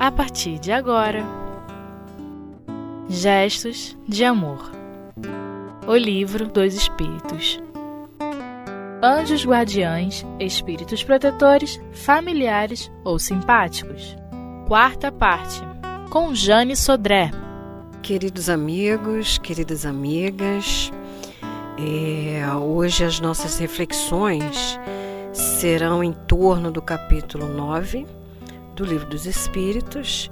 a partir de agora. Gestos de Amor O Livro dos Espíritos Anjos guardiães, espíritos protetores, familiares ou simpáticos. Quarta parte, com Jane Sodré. Queridos amigos, queridas amigas, é, hoje as nossas reflexões serão em torno do capítulo 9 do Livro dos Espíritos,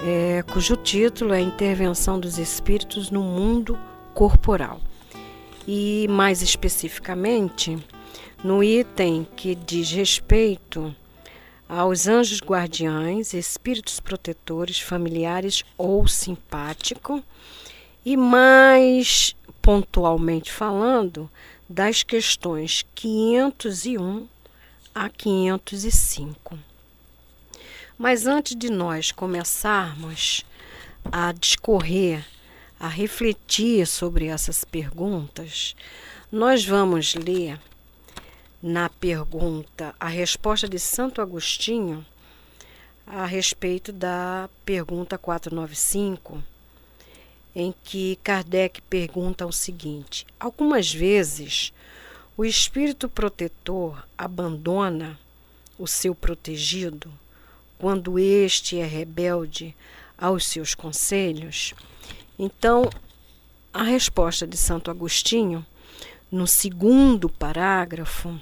é, cujo título é Intervenção dos Espíritos no Mundo Corporal. E mais especificamente, no item que diz respeito aos anjos guardiães, espíritos protetores, familiares ou simpático, e mais pontualmente falando, das questões 501 a 505. Mas antes de nós começarmos a discorrer, a refletir sobre essas perguntas, nós vamos ler na pergunta, a resposta de Santo Agostinho a respeito da pergunta 495, em que Kardec pergunta o seguinte: Algumas vezes o espírito protetor abandona o seu protegido quando este é rebelde aos seus conselhos? Então, a resposta de Santo Agostinho, no segundo parágrafo,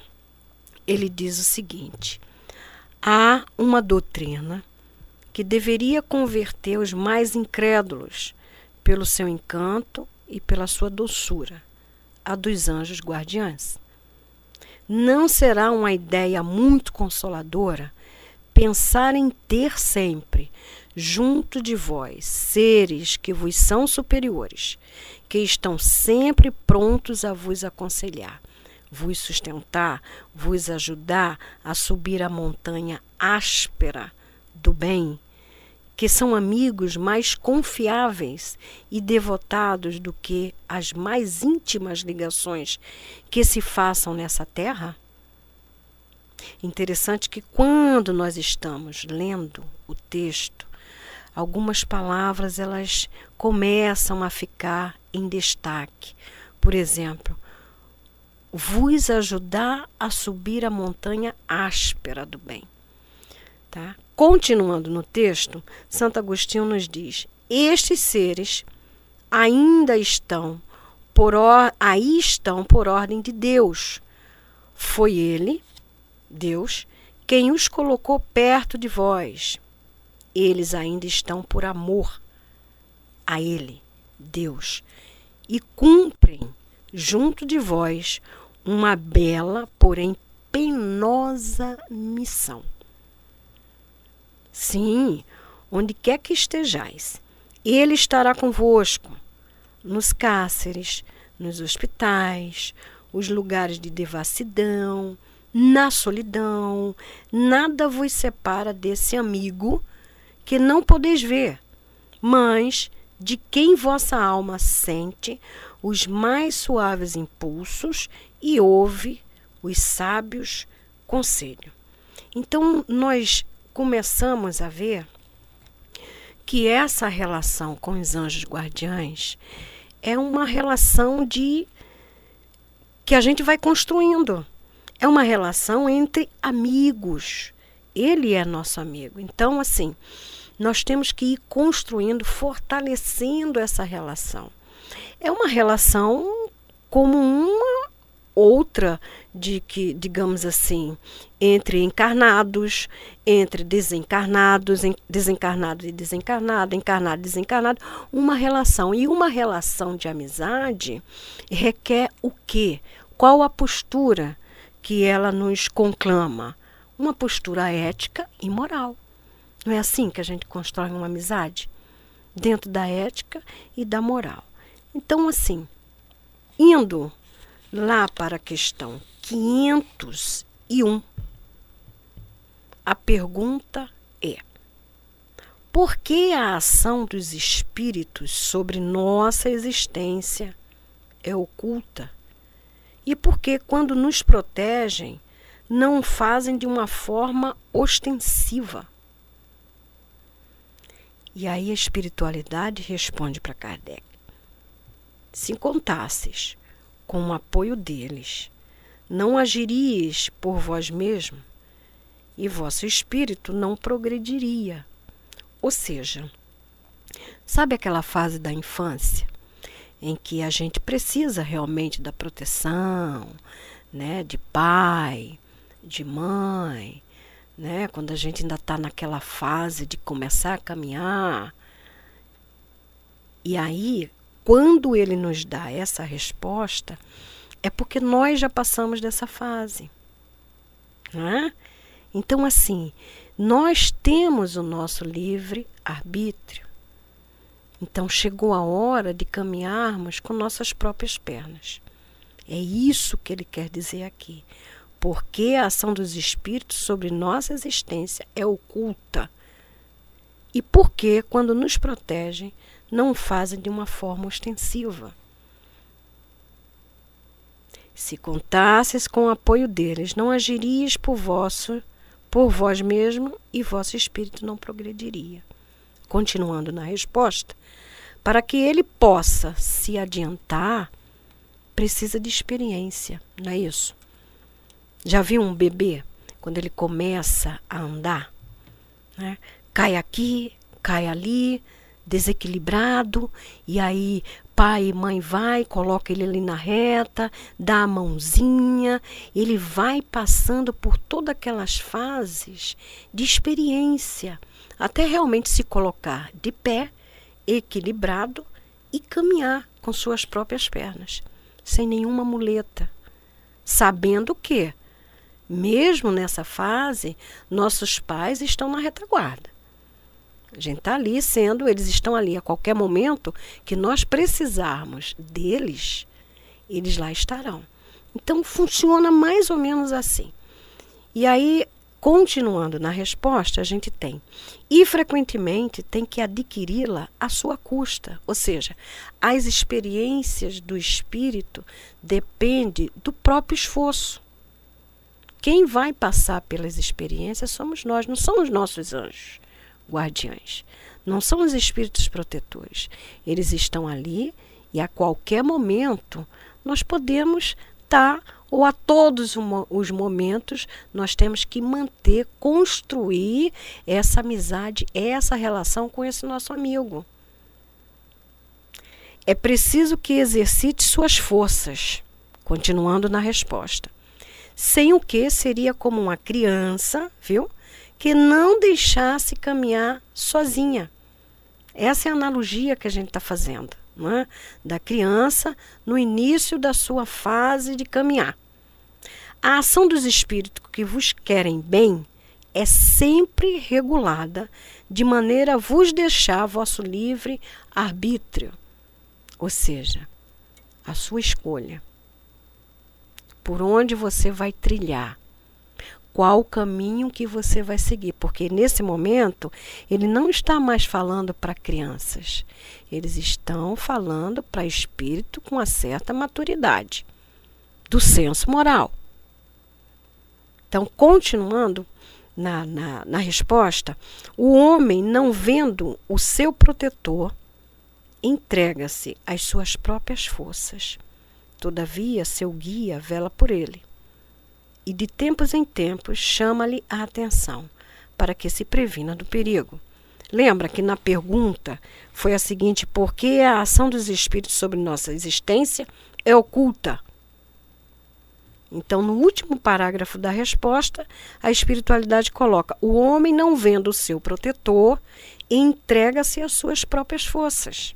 ele diz o seguinte: há uma doutrina que deveria converter os mais incrédulos pelo seu encanto e pela sua doçura, a dos anjos guardiães. Não será uma ideia muito consoladora pensar em ter sempre junto de vós seres que vos são superiores, que estão sempre prontos a vos aconselhar vos sustentar, vos ajudar a subir a montanha áspera do bem, que são amigos mais confiáveis e devotados do que as mais íntimas ligações que se façam nessa terra? Interessante que quando nós estamos lendo o texto, algumas palavras elas começam a ficar em destaque. Por exemplo, vos ajudar a subir a montanha áspera do bem. Tá? Continuando no texto, Santo Agostinho nos diz: estes seres ainda estão por or, aí estão por ordem de Deus. Foi ele, Deus, quem os colocou perto de vós. Eles ainda estão por amor a ele, Deus, e cumprem junto de vós uma bela, porém penosa missão. Sim, onde quer que estejais, Ele estará convosco, nos cáceres, nos hospitais, os lugares de devassidão, na solidão. Nada vos separa desse amigo que não podeis ver, mas de quem vossa alma sente os mais suaves impulsos e ouve os sábios conselhos. Então, nós começamos a ver que essa relação com os anjos guardiães é uma relação de que a gente vai construindo. É uma relação entre amigos. Ele é nosso amigo. Então, assim, nós temos que ir construindo, fortalecendo essa relação. É uma relação como uma outra de que, digamos assim, entre encarnados, entre desencarnados, desencarnado e desencarnado, encarnado e desencarnado, uma relação. E uma relação de amizade requer o quê? Qual a postura que ela nos conclama? Uma postura ética e moral. Não é assim que a gente constrói uma amizade? Dentro da ética e da moral. Então, assim, indo lá para a questão 501, a pergunta é: por que a ação dos espíritos sobre nossa existência é oculta? E por que, quando nos protegem, não fazem de uma forma ostensiva? E aí a espiritualidade responde para Kardec: se contasses com o apoio deles, não agirias por vós mesmo e vosso espírito não progrediria. Ou seja, sabe aquela fase da infância em que a gente precisa realmente da proteção, né, de pai, de mãe, né, quando a gente ainda está naquela fase de começar a caminhar. E aí, quando ele nos dá essa resposta, é porque nós já passamos dessa fase. Né? Então, assim, nós temos o nosso livre arbítrio. Então, chegou a hora de caminharmos com nossas próprias pernas. É isso que ele quer dizer aqui. Porque a ação dos espíritos sobre nossa existência é oculta. E porque, quando nos protegem, não o fazem de uma forma ostensiva. Se contasses com o apoio deles, não agirias por vosso por vós mesmo e vosso espírito não progrediria. Continuando na resposta, para que ele possa se adiantar, precisa de experiência, não é isso? Já viu um bebê quando ele começa a andar? Né? Cai aqui, cai ali, desequilibrado, e aí pai e mãe vai, coloca ele ali na reta, dá a mãozinha, ele vai passando por todas aquelas fases de experiência, até realmente se colocar de pé, equilibrado e caminhar com suas próprias pernas, sem nenhuma muleta, sabendo que, mesmo nessa fase, nossos pais estão na retaguarda. A gente está ali sendo, eles estão ali a qualquer momento que nós precisarmos deles, eles lá estarão. Então funciona mais ou menos assim. E aí, continuando na resposta, a gente tem. E frequentemente tem que adquiri-la à sua custa. Ou seja, as experiências do espírito dependem do próprio esforço. Quem vai passar pelas experiências somos nós, não são os nossos anjos guardiães. Não são os espíritos protetores. Eles estão ali e a qualquer momento nós podemos estar, tá, ou a todos os momentos, nós temos que manter, construir essa amizade, essa relação com esse nosso amigo. É preciso que exercite suas forças, continuando na resposta. Sem o que seria como uma criança, viu? que não deixasse caminhar sozinha. Essa é a analogia que a gente está fazendo, não é? da criança no início da sua fase de caminhar. A ação dos espíritos que vos querem bem é sempre regulada de maneira a vos deixar vosso livre arbítrio, ou seja, a sua escolha. Por onde você vai trilhar qual o caminho que você vai seguir, porque nesse momento ele não está mais falando para crianças, eles estão falando para espírito com uma certa maturidade do senso moral. Então, continuando na, na, na resposta, o homem, não vendo o seu protetor, entrega-se às suas próprias forças. Todavia, seu guia vela por ele e de tempos em tempos chama-lhe a atenção para que se previna do perigo. Lembra que na pergunta foi a seguinte: por que a ação dos espíritos sobre nossa existência é oculta? Então, no último parágrafo da resposta, a espiritualidade coloca: o homem, não vendo o seu protetor, entrega-se às suas próprias forças.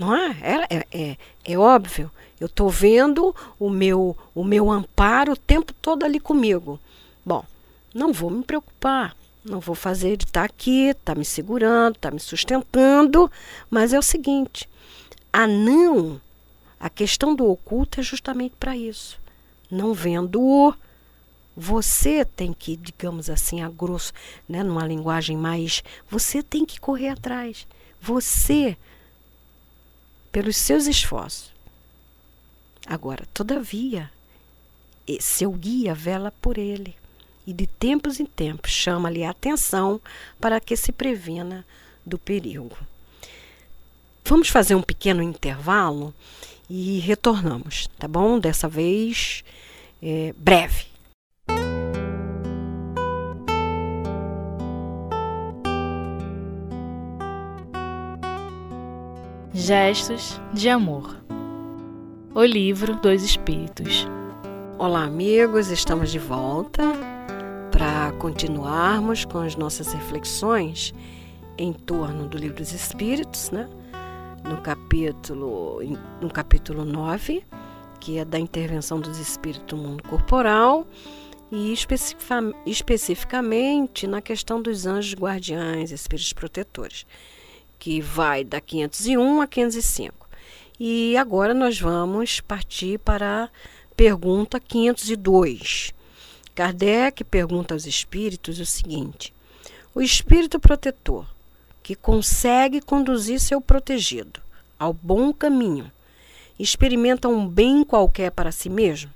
Não é? É, é, é, óbvio. Eu estou vendo o meu, o meu amparo o tempo todo ali comigo. Bom, não vou me preocupar. Não vou fazer ele estar tá aqui, está me segurando, está me sustentando. Mas é o seguinte: a não, a questão do oculto é justamente para isso. Não vendo-o, você tem que, digamos assim, a grosso, né, numa linguagem mais. Você tem que correr atrás. Você pelos seus esforços. Agora, todavia, seu guia vela por ele. e de tempos em tempos chama-lhe a atenção para que se previna do perigo. Vamos fazer um pequeno intervalo e retornamos, tá bom? Dessa vez é, breve. Gestos de Amor. O Livro dos Espíritos. Olá, amigos, estamos de volta para continuarmos com as nossas reflexões em torno do Livro dos Espíritos, né? no capítulo, no capítulo 9, que é da intervenção dos espíritos no mundo corporal, e especificamente na questão dos anjos guardiães, espíritos protetores que vai da 501 a 505. E agora nós vamos partir para a pergunta 502. Kardec pergunta aos espíritos o seguinte: O espírito protetor que consegue conduzir seu protegido ao bom caminho experimenta um bem qualquer para si mesmo?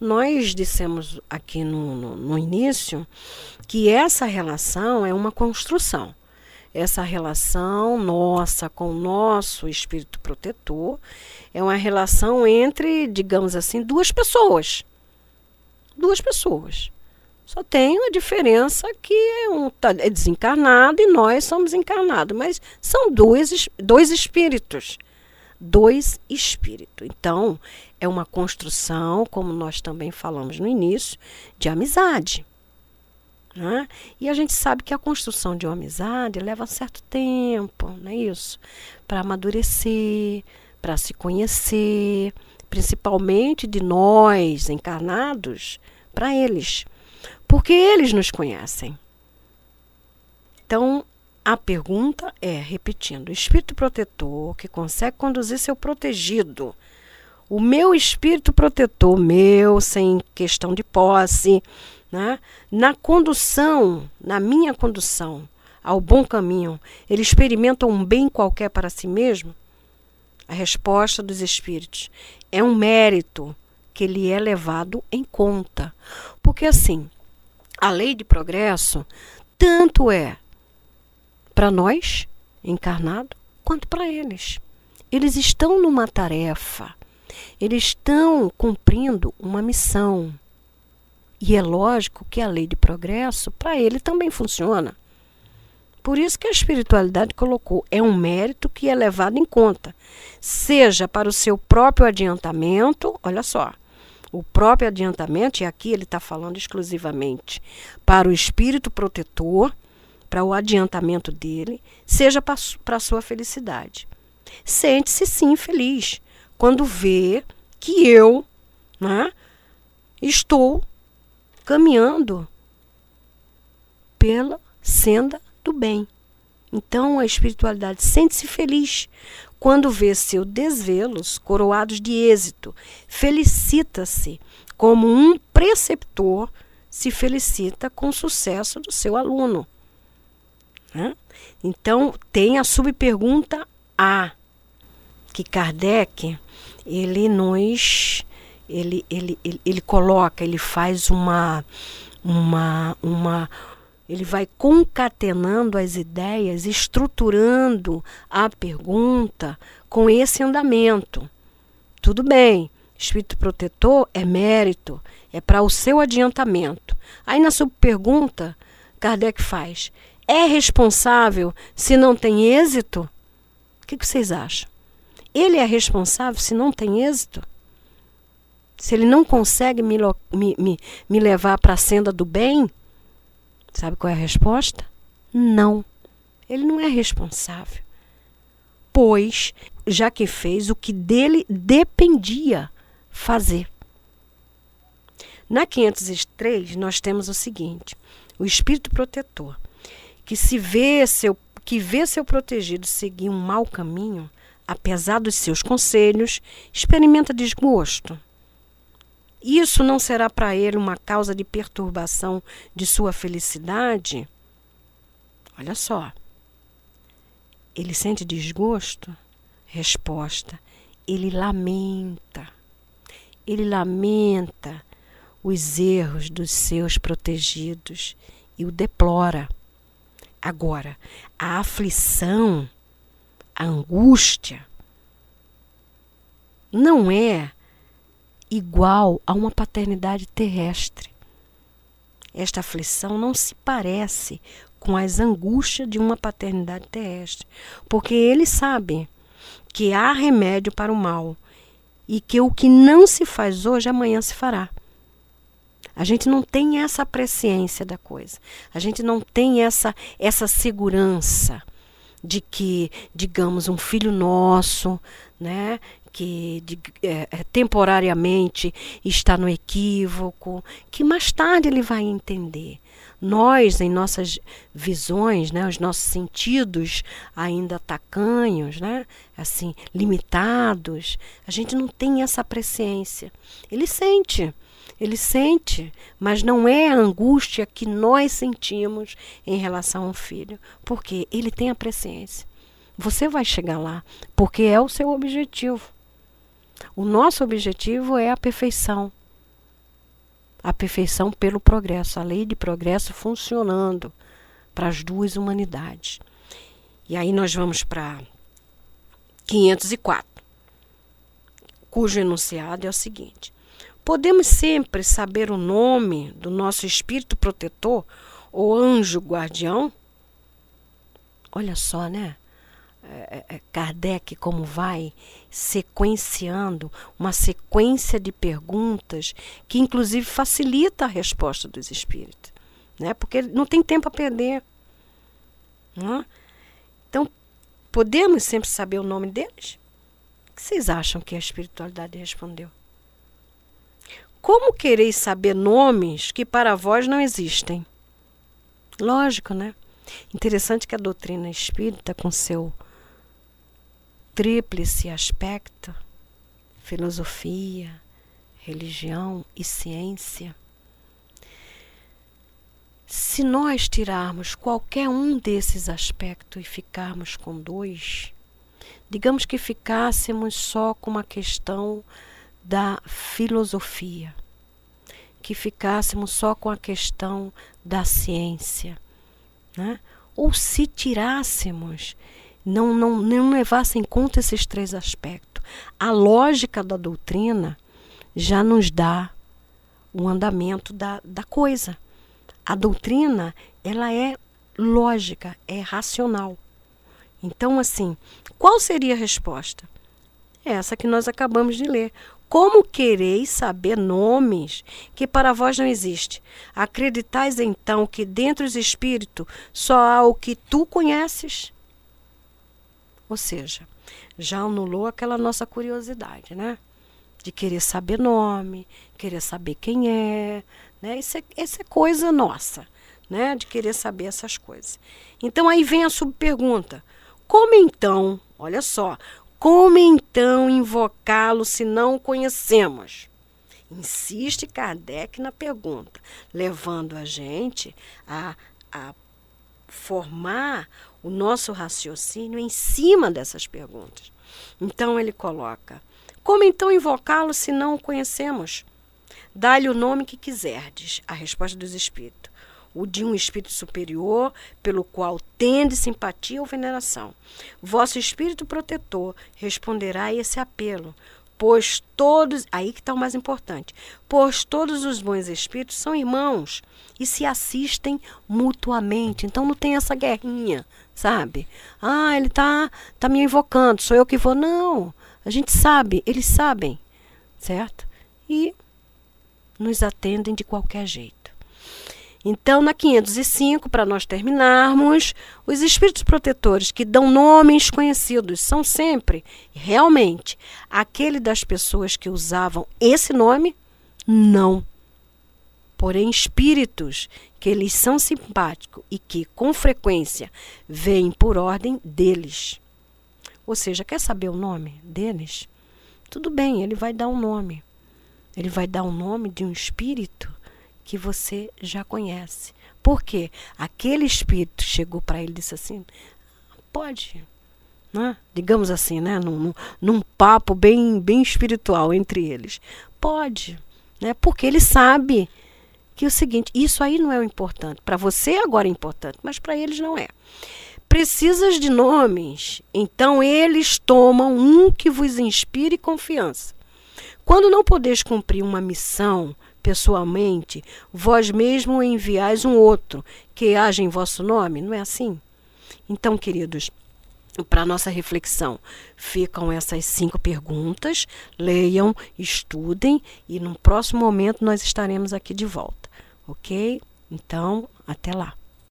Nós dissemos aqui no, no, no início que essa relação é uma construção essa relação nossa com o nosso espírito protetor é uma relação entre, digamos assim, duas pessoas. Duas pessoas. Só tem a diferença que um tá, é desencarnado e nós somos encarnados, mas são dois, dois espíritos. Dois espíritos. Então, é uma construção, como nós também falamos no início, de amizade. Né? E a gente sabe que a construção de uma amizade leva certo tempo, não é isso? Para amadurecer, para se conhecer, principalmente de nós encarnados, para eles, porque eles nos conhecem. Então, a pergunta é, repetindo, o espírito protetor que consegue conduzir seu protegido, o meu espírito protetor, meu, sem questão de posse, né? na condução, na minha condução ao bom caminho, ele experimenta um bem qualquer para si mesmo? A resposta dos espíritos é um mérito que lhe é levado em conta. Porque assim, a lei de progresso tanto é para nós, encarnado, quanto para eles. Eles estão numa tarefa, eles estão cumprindo uma missão. E é lógico que a lei de progresso, para ele, também funciona. Por isso que a espiritualidade colocou, é um mérito que é levado em conta, seja para o seu próprio adiantamento, olha só, o próprio adiantamento, e aqui ele está falando exclusivamente para o espírito protetor, para o adiantamento dele, seja para a sua felicidade. Sente-se sim feliz quando vê que eu né, estou caminhando pela senda do bem. Então a espiritualidade sente-se feliz quando vê seus desvelos coroados de êxito. Felicita-se como um preceptor se felicita com o sucesso do seu aluno. Né? Então tem a subpergunta A, que Kardec ele nos ele, ele, ele, ele coloca, ele faz uma, uma, uma, ele vai concatenando as ideias, estruturando a pergunta com esse andamento. Tudo bem, espírito protetor é mérito, é para o seu adiantamento. Aí na sua pergunta, Kardec faz: é responsável se não tem êxito? O que, que vocês acham? Ele é responsável se não tem êxito? Se ele não consegue me, me, me, me levar para a senda do bem, sabe qual é a resposta? Não. Ele não é responsável. Pois, já que fez o que dele dependia fazer. Na 503, nós temos o seguinte: o espírito protetor, que se vê seu que vê seu protegido seguir um mau caminho, apesar dos seus conselhos, experimenta desgosto isso não será para ele uma causa de perturbação de sua felicidade? Olha só. Ele sente desgosto? Resposta: ele lamenta. Ele lamenta os erros dos seus protegidos e o deplora. Agora, a aflição, a angústia, não é igual a uma paternidade terrestre. Esta aflição não se parece com as angústias de uma paternidade terrestre, porque ele sabe que há remédio para o mal e que o que não se faz hoje, amanhã se fará. A gente não tem essa presciência da coisa. A gente não tem essa essa segurança de que, digamos, um filho nosso, né, que de, é, é, temporariamente está no equívoco, que mais tarde ele vai entender. Nós, em nossas visões, né, os nossos sentidos ainda tacanhos, né, assim, limitados, a gente não tem essa presciência. Ele sente, ele sente, mas não é a angústia que nós sentimos em relação ao filho, porque ele tem a presciência. Você vai chegar lá, porque é o seu objetivo. O nosso objetivo é a perfeição. A perfeição pelo progresso, a lei de progresso funcionando para as duas humanidades. E aí nós vamos para 504, cujo enunciado é o seguinte: Podemos sempre saber o nome do nosso espírito protetor ou anjo guardião? Olha só, né? É, é, Kardec como vai sequenciando uma sequência de perguntas que inclusive facilita a resposta dos espíritos, né? Porque não tem tempo a perder. Né? Então, podemos sempre saber o nome deles? O que vocês acham que a espiritualidade respondeu? Como quereis saber nomes que para vós não existem? Lógico, né? Interessante que a doutrina espírita, com seu tríplice aspecto filosofia, religião e ciência. Se nós tirarmos qualquer um desses aspectos e ficarmos com dois, digamos que ficássemos só com uma questão da filosofia, que ficássemos só com a questão da ciência, né? ou se tirássemos não, não, não levasse em conta esses três aspectos. A lógica da doutrina já nos dá o andamento da, da coisa. A doutrina, ela é lógica, é racional. Então, assim, qual seria a resposta? Essa que nós acabamos de ler. Como quereis saber nomes que para vós não existe? Acreditais então que dentro dos espíritos só há o que tu conheces? Ou seja, já anulou aquela nossa curiosidade, né? De querer saber nome, querer saber quem é, né? Isso é, isso é coisa nossa, né? De querer saber essas coisas. Então aí vem a subpergunta. Como então, olha só, como então invocá-lo se não o conhecemos? Insiste Kardec na pergunta, levando a gente a, a formar o nosso raciocínio em cima dessas perguntas. Então ele coloca: Como então invocá-lo se não o conhecemos? Dá-lhe o nome que quiserdes, a resposta dos espíritos. O de um espírito superior, pelo qual tende simpatia ou veneração. Vosso espírito protetor responderá a esse apelo, pois todos, aí que está o mais importante, pois todos os bons espíritos são irmãos e se assistem mutuamente. Então não tem essa guerrinha, sabe? Ah, ele tá, tá me invocando, sou eu que vou. Não, a gente sabe, eles sabem, certo? E nos atendem de qualquer jeito. Então, na 505, para nós terminarmos, os espíritos protetores que dão nomes conhecidos são sempre, realmente, aquele das pessoas que usavam esse nome? Não. Porém, espíritos que eles são simpáticos e que, com frequência, vêm por ordem deles. Ou seja, quer saber o nome deles? Tudo bem, ele vai dar um nome. Ele vai dar o um nome de um espírito que você já conhece. Por quê? Aquele espírito chegou para ele e disse assim: pode, né? digamos assim, né? num, num, num papo bem, bem espiritual entre eles. Pode, né? Porque ele sabe que é o seguinte, isso aí não é o importante. Para você agora é importante, mas para eles não é. Precisas de nomes, então eles tomam um que vos inspire confiança. Quando não podeis cumprir uma missão pessoalmente, vós mesmo enviais um outro que haja em vosso nome, não é assim? Então, queridos, para nossa reflexão, ficam essas cinco perguntas. Leiam, estudem e no próximo momento nós estaremos aqui de volta, ok? Então, até lá.